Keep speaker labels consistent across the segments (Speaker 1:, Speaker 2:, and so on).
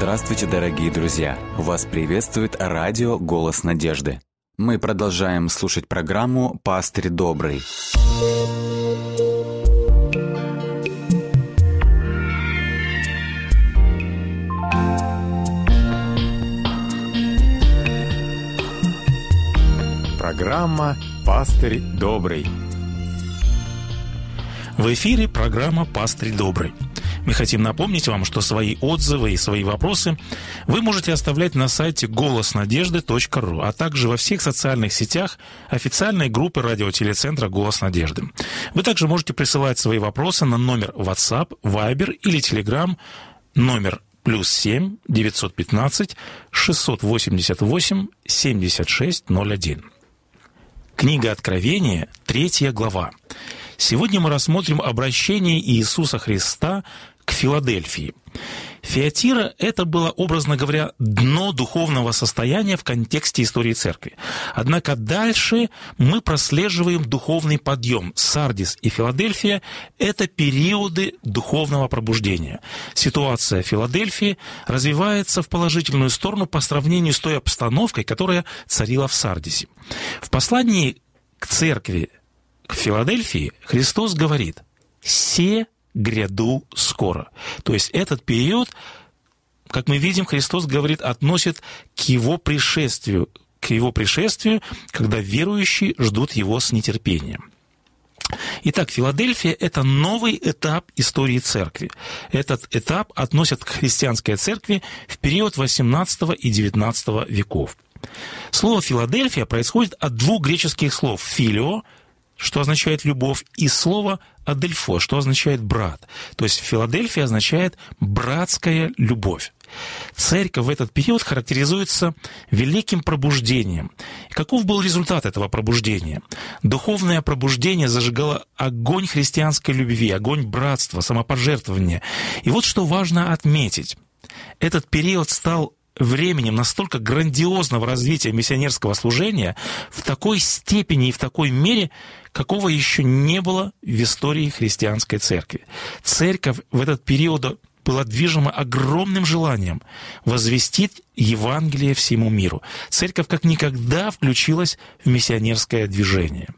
Speaker 1: Здравствуйте, дорогие друзья! Вас приветствует радио «Голос надежды». Мы продолжаем слушать программу «Пастырь добрый».
Speaker 2: Программа «Пастырь добрый».
Speaker 3: В эфире программа «Пастырь добрый». Мы хотим напомнить вам, что свои отзывы и свои вопросы вы можете оставлять на сайте голоснадежды.ру, а также во всех социальных сетях официальной группы радиотелецентра «Голос надежды». Вы также можете присылать свои вопросы на номер WhatsApp, Viber или Telegram номер плюс 7 915 688 7601. Книга Откровения, третья глава. Сегодня мы рассмотрим обращение Иисуса Христа к Филадельфии. Фиатира – это было, образно говоря, дно духовного состояния в контексте истории церкви. Однако дальше мы прослеживаем духовный подъем. Сардис и Филадельфия – это периоды духовного пробуждения. Ситуация Филадельфии развивается в положительную сторону по сравнению с той обстановкой, которая царила в Сардисе. В послании к церкви к Филадельфии Христос говорит «Се гряду скоро». То есть этот период, как мы видим, Христос говорит, относит к его пришествию, к его пришествию, когда верующие ждут его с нетерпением. Итак, Филадельфия – это новый этап истории церкви. Этот этап относят к христианской церкви в период XVIII и XIX веков. Слово «Филадельфия» происходит от двух греческих слов «филио», что означает любовь, и слово «адельфо», что означает брат. То есть Филадельфия означает братская любовь. Церковь в этот период характеризуется великим пробуждением. Каков был результат этого пробуждения? Духовное пробуждение зажигало огонь христианской любви, огонь братства, самопожертвования. И вот что важно отметить. Этот период стал временем настолько грандиозного развития миссионерского служения в такой степени и в такой мере, какого еще не было в истории христианской церкви. Церковь в этот период была движима огромным желанием возвестить Евангелие всему миру. Церковь как никогда включилась в миссионерское движение.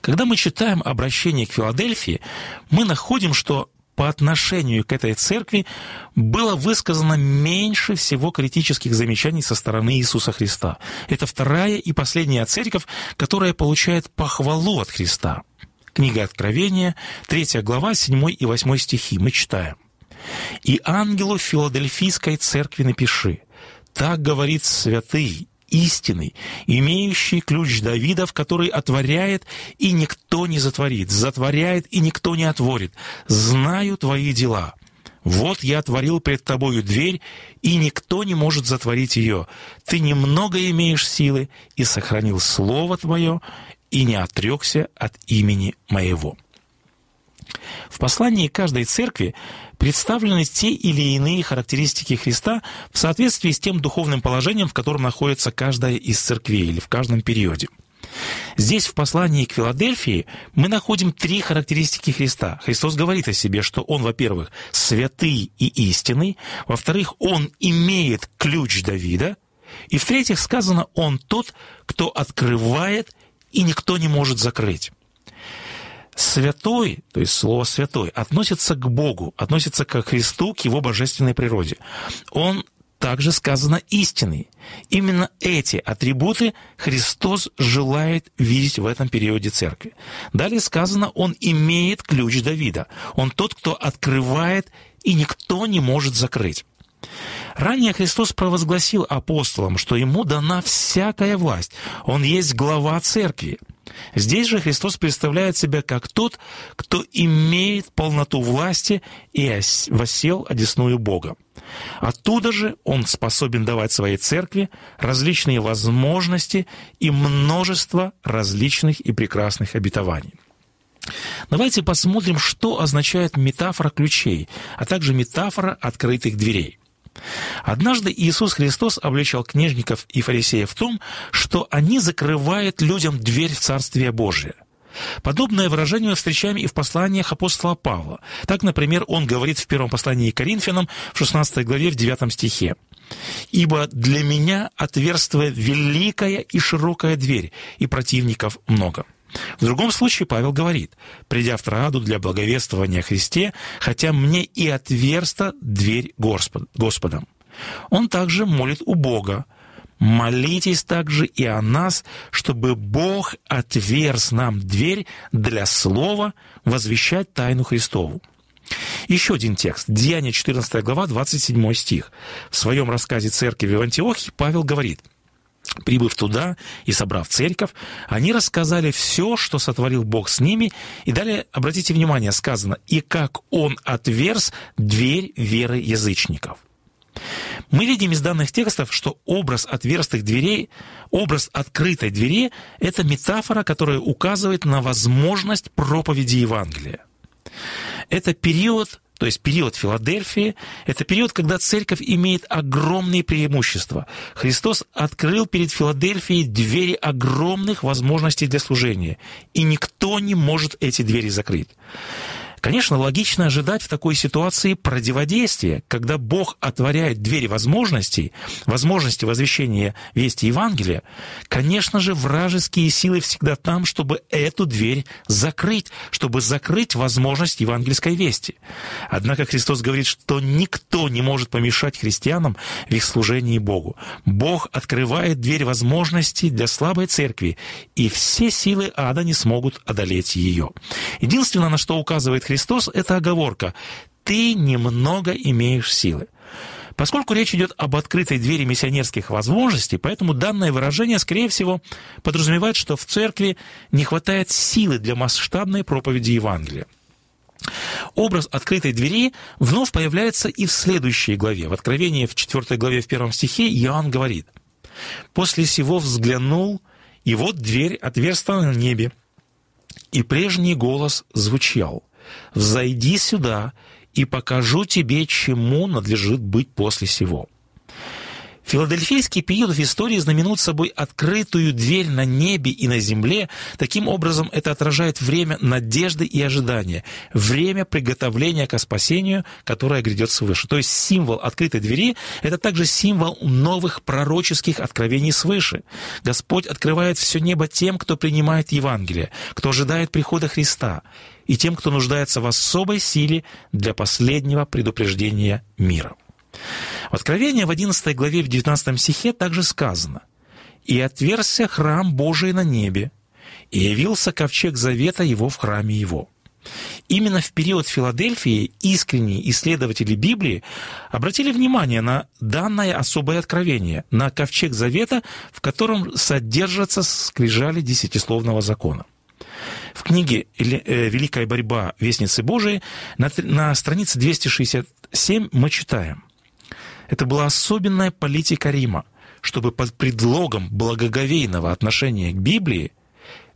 Speaker 3: Когда мы читаем обращение к Филадельфии, мы находим, что по отношению к этой церкви было высказано меньше всего критических замечаний со стороны Иисуса Христа. Это вторая и последняя церковь, которая получает похвалу от Христа. Книга Откровения, 3 глава, 7 и 8 стихи. Мы читаем. «И ангелу Филадельфийской церкви напиши, так говорит святый истинный, имеющий ключ Давидов, который отворяет, и никто не затворит, затворяет, и никто не отворит. Знаю твои дела. Вот я отворил пред тобою дверь, и никто не может затворить ее. Ты немного имеешь силы, и сохранил слово твое, и не отрекся от имени моего». В послании каждой церкви представлены те или иные характеристики Христа в соответствии с тем духовным положением, в котором находится каждая из церквей или в каждом периоде. Здесь в послании к Филадельфии мы находим три характеристики Христа. Христос говорит о себе, что Он, во-первых, святый и истинный, во-вторых, Он имеет ключ Давида, и в-третьих, сказано, Он тот, кто открывает, и никто не может закрыть. Святой, то есть слово «святой», относится к Богу, относится к Христу, к Его божественной природе. Он также сказано истинный. Именно эти атрибуты Христос желает видеть в этом периоде церкви. Далее сказано, Он имеет ключ Давида. Он тот, кто открывает, и никто не может закрыть. Ранее Христос провозгласил апостолам, что ему дана всякая власть. Он есть глава церкви. Здесь же Христос представляет себя как тот, кто имеет полноту власти и восел одесную Бога. Оттуда же он способен давать своей церкви различные возможности и множество различных и прекрасных обетований. Давайте посмотрим, что означает метафора ключей, а также метафора открытых дверей. Однажды Иисус Христос обличал книжников и фарисеев в том, что они закрывают людям дверь в Царствие Божие. Подобное выражение мы встречаем и в посланиях апостола Павла. Так, например, он говорит в первом послании к Коринфянам в 16 главе в 9 стихе. «Ибо для меня отверстие великая и широкая дверь, и противников много». В другом случае Павел говорит, «Придя в Троаду для благовествования Христе, хотя мне и отверста дверь Господ, Господом». Он также молит у Бога, Молитесь также и о нас, чтобы Бог отверз нам дверь для слова возвещать тайну Христову. Еще один текст. Деяние 14 глава, 27 стих. В своем рассказе церкви в Антиохии Павел говорит, Прибыв туда и собрав церковь, они рассказали все, что сотворил Бог с ними, и далее, обратите внимание, сказано, «и как Он отверз дверь веры язычников». Мы видим из данных текстов, что образ отверстых дверей, образ открытой двери – это метафора, которая указывает на возможность проповеди Евангелия. Это период, то есть период Филадельфии, это период, когда церковь имеет огромные преимущества. Христос открыл перед Филадельфией двери огромных возможностей для служения, и никто не может эти двери закрыть. Конечно, логично ожидать в такой ситуации противодействия, когда Бог отворяет двери возможностей, возможности возвещения вести Евангелия. Конечно же, вражеские силы всегда там, чтобы эту дверь закрыть, чтобы закрыть возможность евангельской вести. Однако Христос говорит, что никто не может помешать христианам в их служении Богу. Бог открывает дверь возможностей для слабой церкви, и все силы ада не смогут одолеть ее. Единственное, на что указывает Христос – это оговорка. Ты немного имеешь силы. Поскольку речь идет об открытой двери миссионерских возможностей, поэтому данное выражение, скорее всего, подразумевает, что в церкви не хватает силы для масштабной проповеди Евангелия. Образ открытой двери вновь появляется и в следующей главе. В Откровении в 4 главе в первом стихе Иоанн говорит, «После сего взглянул, и вот дверь отверстана на небе, и прежний голос звучал, взойди сюда, и покажу тебе, чему надлежит быть после сего». Филадельфийский период в истории знаменует собой открытую дверь на небе и на земле. Таким образом, это отражает время надежды и ожидания, время приготовления к спасению, которое грядет свыше. То есть символ открытой двери – это также символ новых пророческих откровений свыше. Господь открывает все небо тем, кто принимает Евангелие, кто ожидает прихода Христа, и тем, кто нуждается в особой силе для последнего предупреждения мира. В Откровении в 11 главе в 19 стихе также сказано «И отверзся храм Божий на небе, и явился ковчег завета его в храме его». Именно в период Филадельфии искренние исследователи Библии обратили внимание на данное особое откровение, на ковчег завета, в котором содержатся скрижали десятисловного закона. В книге э, «Великая борьба Вестницы Божией» на, на странице 267 мы читаем это была особенная политика Рима, чтобы под предлогом благоговейного отношения к Библии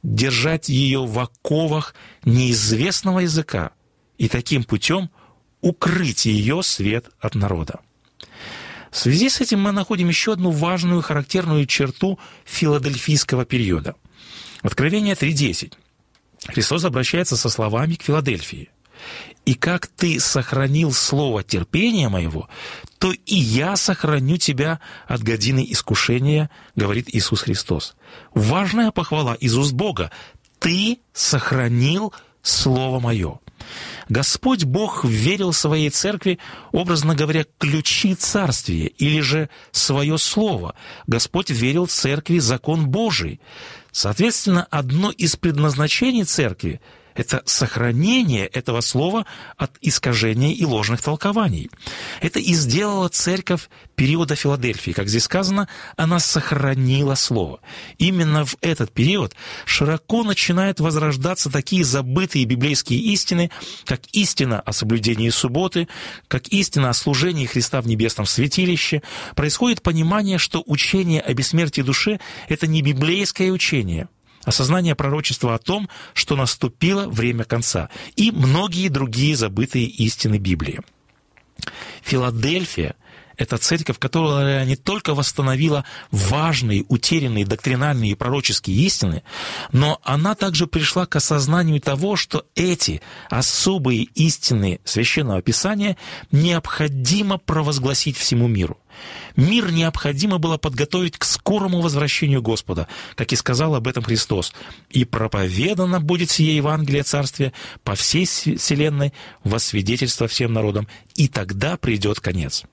Speaker 3: держать ее в оковах неизвестного языка и таким путем укрыть ее свет от народа. В связи с этим мы находим еще одну важную характерную черту филадельфийского периода. Откровение 3.10. Христос обращается со словами к Филадельфии. И как ты сохранил слово терпения моего, то и я сохраню тебя от годины искушения, говорит Иисус Христос. Важная похвала из уст Бога. Ты сохранил слово мое. Господь Бог верил своей церкви, образно говоря, ключи царствия или же свое слово. Господь верил церкви закон Божий. Соответственно, одно из предназначений церкви это сохранение этого слова от искажений и ложных толкований. Это и сделала церковь периода Филадельфии. Как здесь сказано, она сохранила слово. Именно в этот период широко начинают возрождаться такие забытые библейские истины, как истина о соблюдении субботы, как истина о служении Христа в небесном святилище. Происходит понимание, что учение о бессмертии души – это не библейское учение, осознание пророчества о том, что наступило время конца, и многие другие забытые истины Библии. Филадельфия это церковь, которая не только восстановила важные, утерянные доктринальные и пророческие истины, но она также пришла к осознанию того, что эти особые истины Священного Писания необходимо провозгласить всему миру. Мир необходимо было подготовить к скорому возвращению Господа, как и сказал об этом Христос. «И проповедано будет сие Евангелие Царствия по всей вселенной во свидетельство всем народам, и тогда придет конец».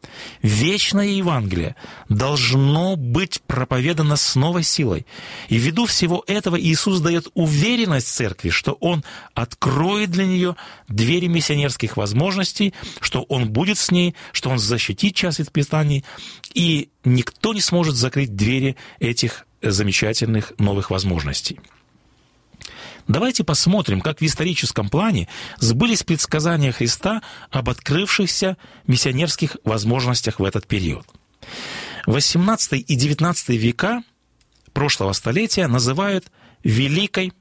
Speaker 3: Вечное Евангелие должно быть проповедано с новой силой. И ввиду всего этого Иисус дает уверенность церкви, что Он откроет для нее двери миссионерских возможностей, что Он будет с ней, что Он защитит час испытаний, и никто не сможет закрыть двери этих замечательных новых возможностей. Давайте посмотрим, как в историческом плане сбылись предсказания Христа об открывшихся миссионерских возможностях в этот период. 18 и 19 века прошлого столетия называют Великой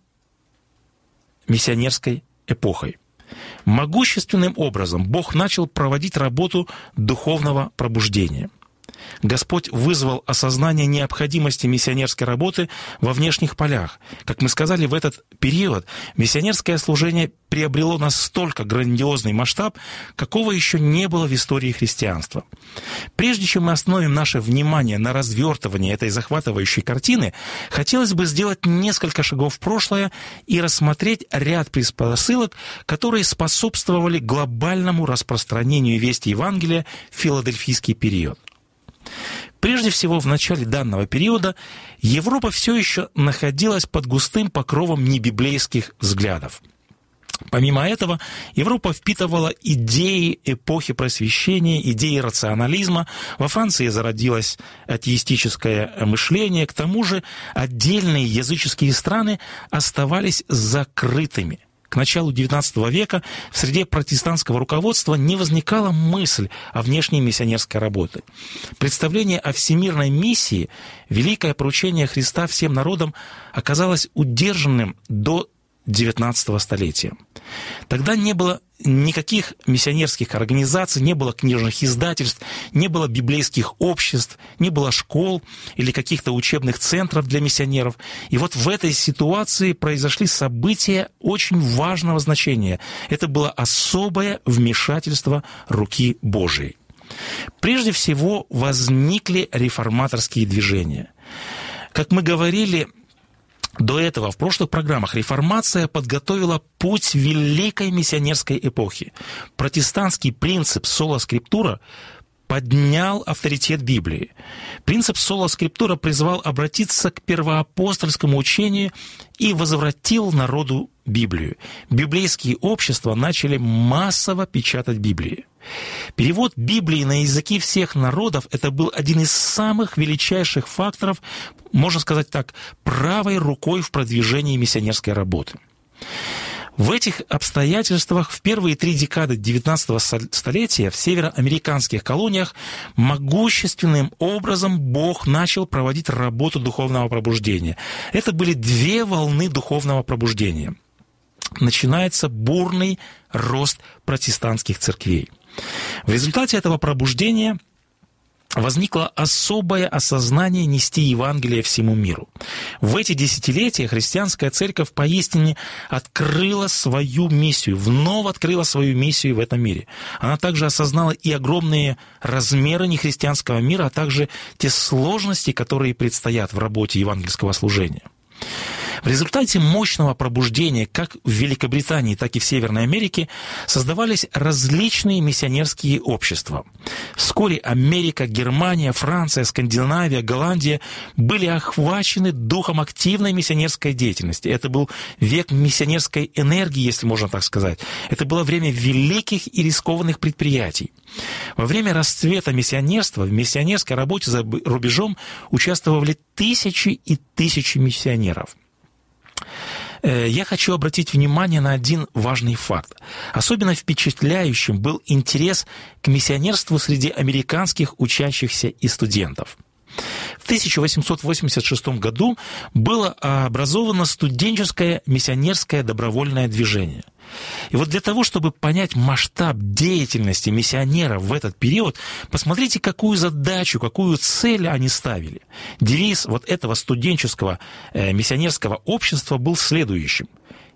Speaker 3: миссионерской эпохой. Могущественным образом Бог начал проводить работу духовного пробуждения – Господь вызвал осознание необходимости миссионерской работы во внешних полях. Как мы сказали, в этот период миссионерское служение приобрело настолько грандиозный масштаб, какого еще не было в истории христианства. Прежде чем мы остановим наше внимание на развертывании этой захватывающей картины, хотелось бы сделать несколько шагов в прошлое и рассмотреть ряд предпосылок, которые способствовали глобальному распространению вести Евангелия в филадельфийский период. Прежде всего, в начале данного периода Европа все еще находилась под густым покровом небиблейских взглядов. Помимо этого, Европа впитывала идеи эпохи просвещения, идеи рационализма. Во Франции зародилось атеистическое мышление. К тому же отдельные языческие страны оставались закрытыми – к началу XIX века в среде протестантского руководства не возникала мысль о внешней миссионерской работе. Представление о всемирной миссии, великое поручение Христа всем народам оказалось удержанным до XIX столетия. Тогда не было никаких миссионерских организаций, не было книжных издательств, не было библейских обществ, не было школ или каких-то учебных центров для миссионеров. И вот в этой ситуации произошли события очень важного значения. Это было особое вмешательство руки Божией. Прежде всего возникли реформаторские движения. Как мы говорили, до этого в прошлых программах реформация подготовила путь великой миссионерской эпохи. Протестантский принцип соло-скриптура поднял авторитет Библии. Принцип соло-скриптура призвал обратиться к первоапостольскому учению и возвратил народу Библию. Библейские общества начали массово печатать Библии. Перевод Библии на языки всех народов – это был один из самых величайших факторов, можно сказать так, правой рукой в продвижении миссионерской работы. В этих обстоятельствах в первые три декады XIX столетия в североамериканских колониях могущественным образом Бог начал проводить работу духовного пробуждения. Это были две волны духовного пробуждения. Начинается бурный рост протестантских церквей – в результате этого пробуждения возникло особое осознание нести Евангелие всему миру. В эти десятилетия христианская церковь поистине открыла свою миссию, вновь открыла свою миссию в этом мире. Она также осознала и огромные размеры нехристианского мира, а также те сложности, которые предстоят в работе евангельского служения. В результате мощного пробуждения как в Великобритании, так и в Северной Америке создавались различные миссионерские общества. Вскоре Америка, Германия, Франция, Скандинавия, Голландия были охвачены духом активной миссионерской деятельности. Это был век миссионерской энергии, если можно так сказать. Это было время великих и рискованных предприятий. Во время расцвета миссионерства в миссионерской работе за рубежом участвовали тысячи и тысячи миссионеров. Э, я хочу обратить внимание на один важный факт. Особенно впечатляющим был интерес к миссионерству среди американских учащихся и студентов. В 1886 году было образовано студенческое миссионерское добровольное движение – И вот для того, чтобы понять масштаб деятельности миссионеров в этот период, посмотрите, какую задачу, какую цель они ставили. Девиз вот этого студенческого э, миссионерского общества был следующим.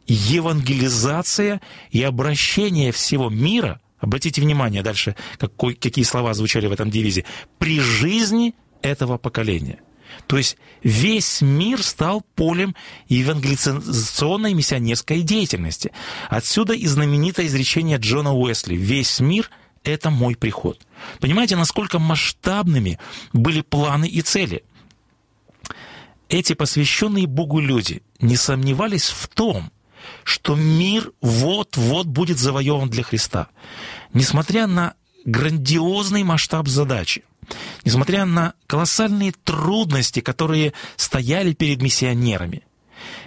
Speaker 3: Евангелизация и обращение всего мира, обратите внимание дальше, какой, какие слова звучали в этом девизе, при жизни этого поколения – то есть весь мир стал полем евангелизационной миссионерской деятельности. Отсюда и знаменитое изречение Джона Уэсли «Весь мир – это мой приход». Понимаете, насколько масштабными были планы и цели? Эти посвященные Богу люди не сомневались в том, что мир вот-вот будет завоеван для Христа. Несмотря на грандиозный масштаб задачи – Несмотря на колоссальные трудности, которые стояли перед миссионерами,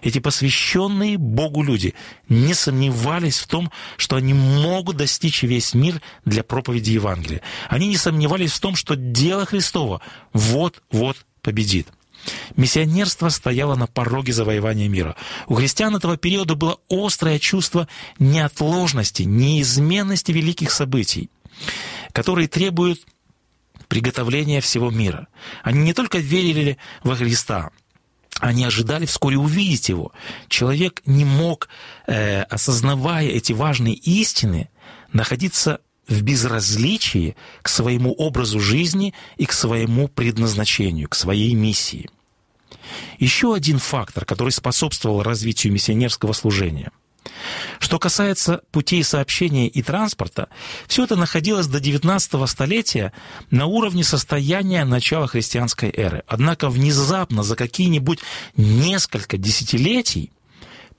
Speaker 3: эти посвященные Богу люди не сомневались в том, что они могут достичь весь мир для проповеди Евангелия. Они не сомневались в том, что дело Христова вот-вот победит. Миссионерство стояло на пороге завоевания мира. У христиан этого периода было острое чувство неотложности, неизменности великих событий, которые требуют приготовления всего мира. Они не только верили во Христа, они ожидали вскоре увидеть его. Человек не мог, э, осознавая эти важные истины, находиться в безразличии к своему образу жизни и к своему предназначению, к своей миссии. Еще один фактор, который способствовал развитию миссионерского служения – что касается путей сообщения и транспорта, все это находилось до 19 столетия на уровне состояния начала христианской эры. Однако внезапно за какие-нибудь несколько десятилетий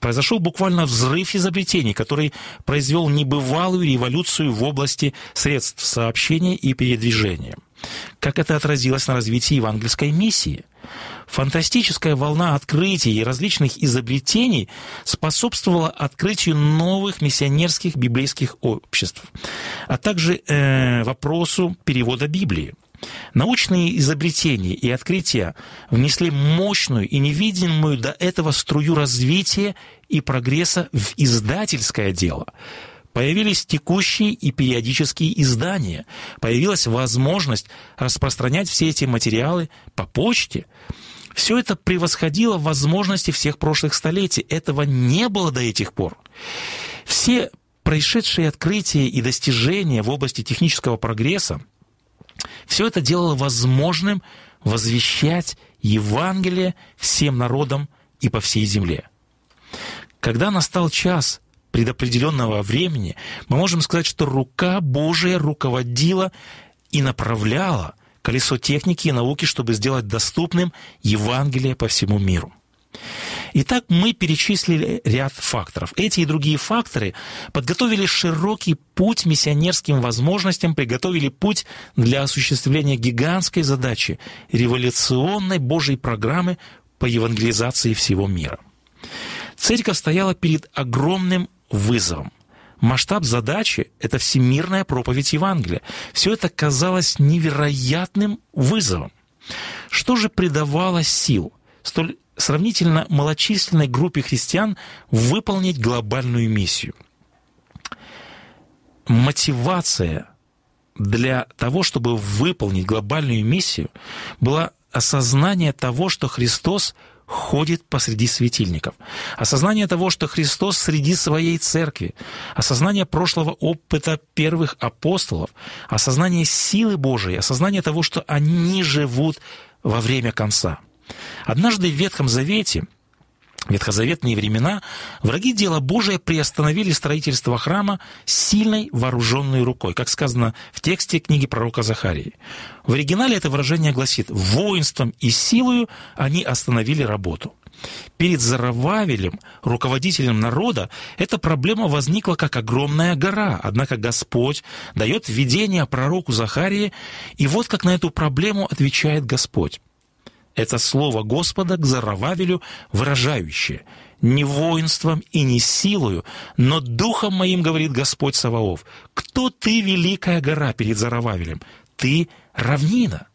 Speaker 3: произошел буквально взрыв изобретений, который произвел небывалую революцию в области средств сообщения и передвижения. Как это отразилось на развитии евангельской миссии? Фантастическая волна открытий и различных изобретений способствовала открытию новых миссионерских библейских обществ, а также э, вопросу перевода Библии. Научные изобретения и открытия внесли мощную и невидимую до этого струю развития и прогресса в издательское дело. Появились текущие и периодические издания. Появилась возможность распространять все эти материалы по почте. Все это превосходило возможности всех прошлых столетий. Этого не было до этих пор. Все происшедшие открытия и достижения в области технического прогресса все это делало возможным возвещать Евангелие всем народам и по всей земле. Когда настал час предопределенного времени, мы можем сказать, что рука Божия руководила и направляла колесо техники и науки, чтобы сделать доступным Евангелие по всему миру. Итак, мы перечислили ряд факторов. Эти и другие факторы подготовили широкий путь миссионерским возможностям, приготовили путь для осуществления гигантской задачи – революционной Божьей программы по евангелизации всего мира. Церковь стояла перед огромным вызовом. Масштаб задачи – это всемирная проповедь Евангелия. Все это казалось невероятным вызовом. Что же придавало сил столь сравнительно малочисленной группе христиан выполнить глобальную миссию. Мотивация для того, чтобы выполнить глобальную миссию, была осознание того, что Христос ходит посреди светильников. Осознание того, что Христос среди своей церкви. Осознание прошлого опыта первых апостолов. Осознание силы Божией. Осознание того, что они живут во время конца. Однажды в Ветхом Завете ветхозаветные времена враги дела Божия приостановили строительство храма сильной вооруженной рукой, как сказано в тексте книги пророка Захарии. В оригинале это выражение гласит «воинством и силою они остановили работу». Перед Зарававелем, руководителем народа, эта проблема возникла как огромная гора. Однако Господь дает видение пророку Захарии, и вот как на эту проблему отвечает Господь. Это слово Господа к Зарававелю выражающее «Не воинством и не силою, но духом моим, говорит Господь Саваоф. Кто ты, великая гора, перед Зарававелем? Ты равнина».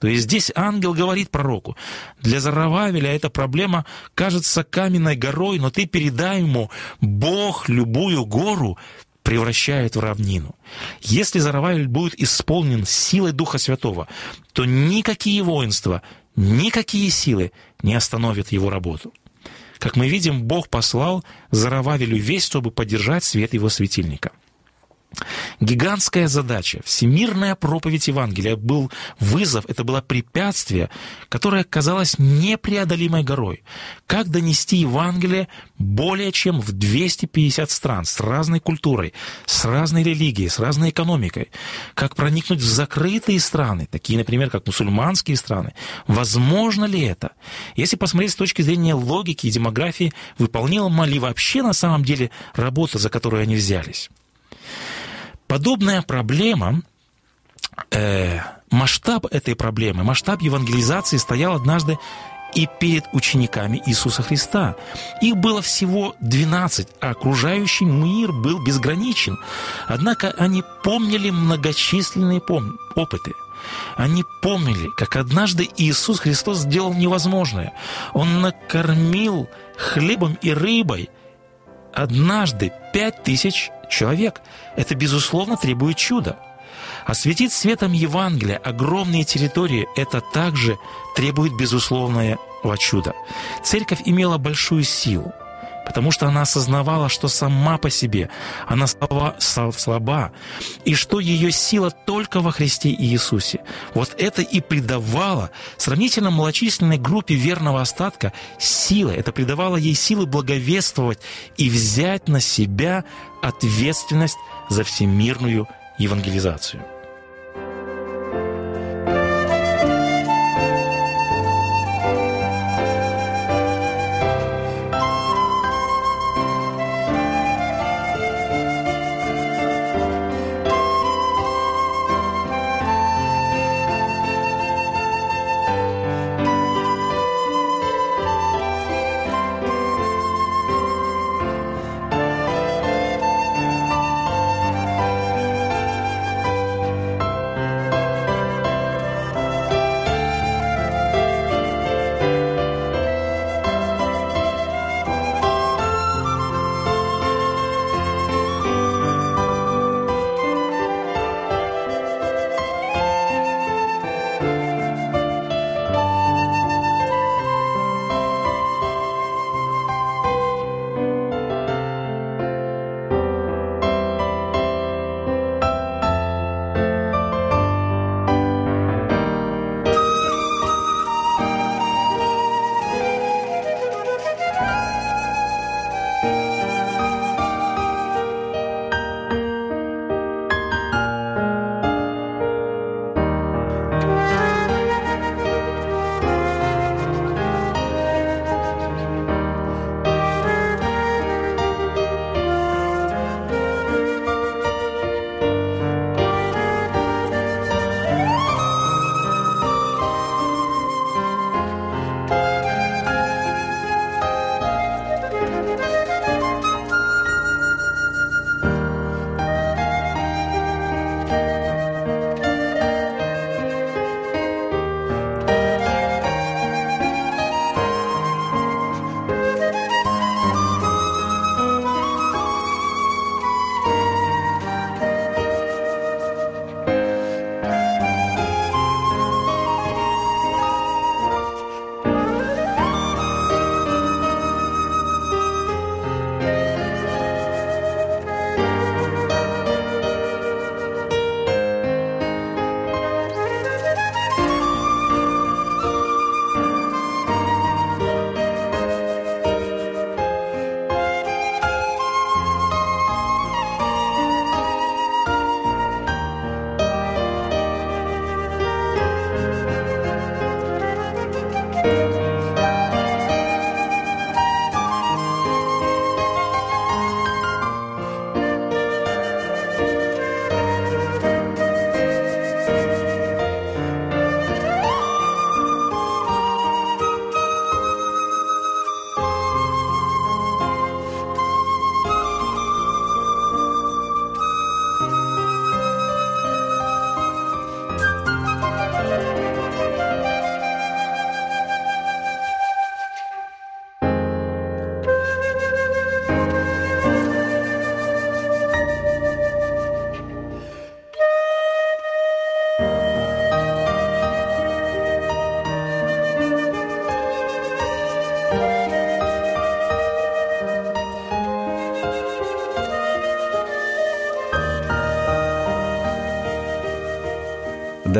Speaker 3: То есть здесь ангел говорит пророку, для Зарававеля эта проблема кажется каменной горой, но ты передай ему, Бог любую гору превращает в равнину. Если Зарававель будет исполнен силой Духа Святого, то никакие воинства, никакие силы не остановят его работу. Как мы видим, Бог послал Зарававелю весть, чтобы поддержать свет его светильника – Гигантская задача, всемирная проповедь Евангелия был вызов, это было препятствие, которое казалось непреодолимой горой. Как донести Евангелие более чем в 250 стран с разной культурой, с разной религией, с разной экономикой? Как проникнуть в закрытые страны, такие, например, как мусульманские страны? Возможно ли это? Если посмотреть с точки зрения логики и демографии, выполняла ли вообще на самом деле работа, за которую они взялись? Подобная проблема, э, масштаб этой проблемы, масштаб евангелизации стоял однажды и перед учениками Иисуса Христа. Их было всего 12, а окружающий мир был безграничен. Однако они помнили многочисленные пом- опыты. Они помнили, как однажды Иисус Христос сделал невозможное. Он накормил хлебом и рыбой однажды пять тысяч человек. Это, безусловно, требует чуда. Осветить светом Евангелия огромные территории – это также требует безусловного чуда. Церковь имела большую силу потому что она осознавала, что сама по себе она слаба, слаба, и что ее сила только во Христе Иисусе. Вот это и придавало сравнительно малочисленной группе верного остатка силы. Это придавало ей силы благовествовать и взять на себя ответственность за всемирную евангелизацию.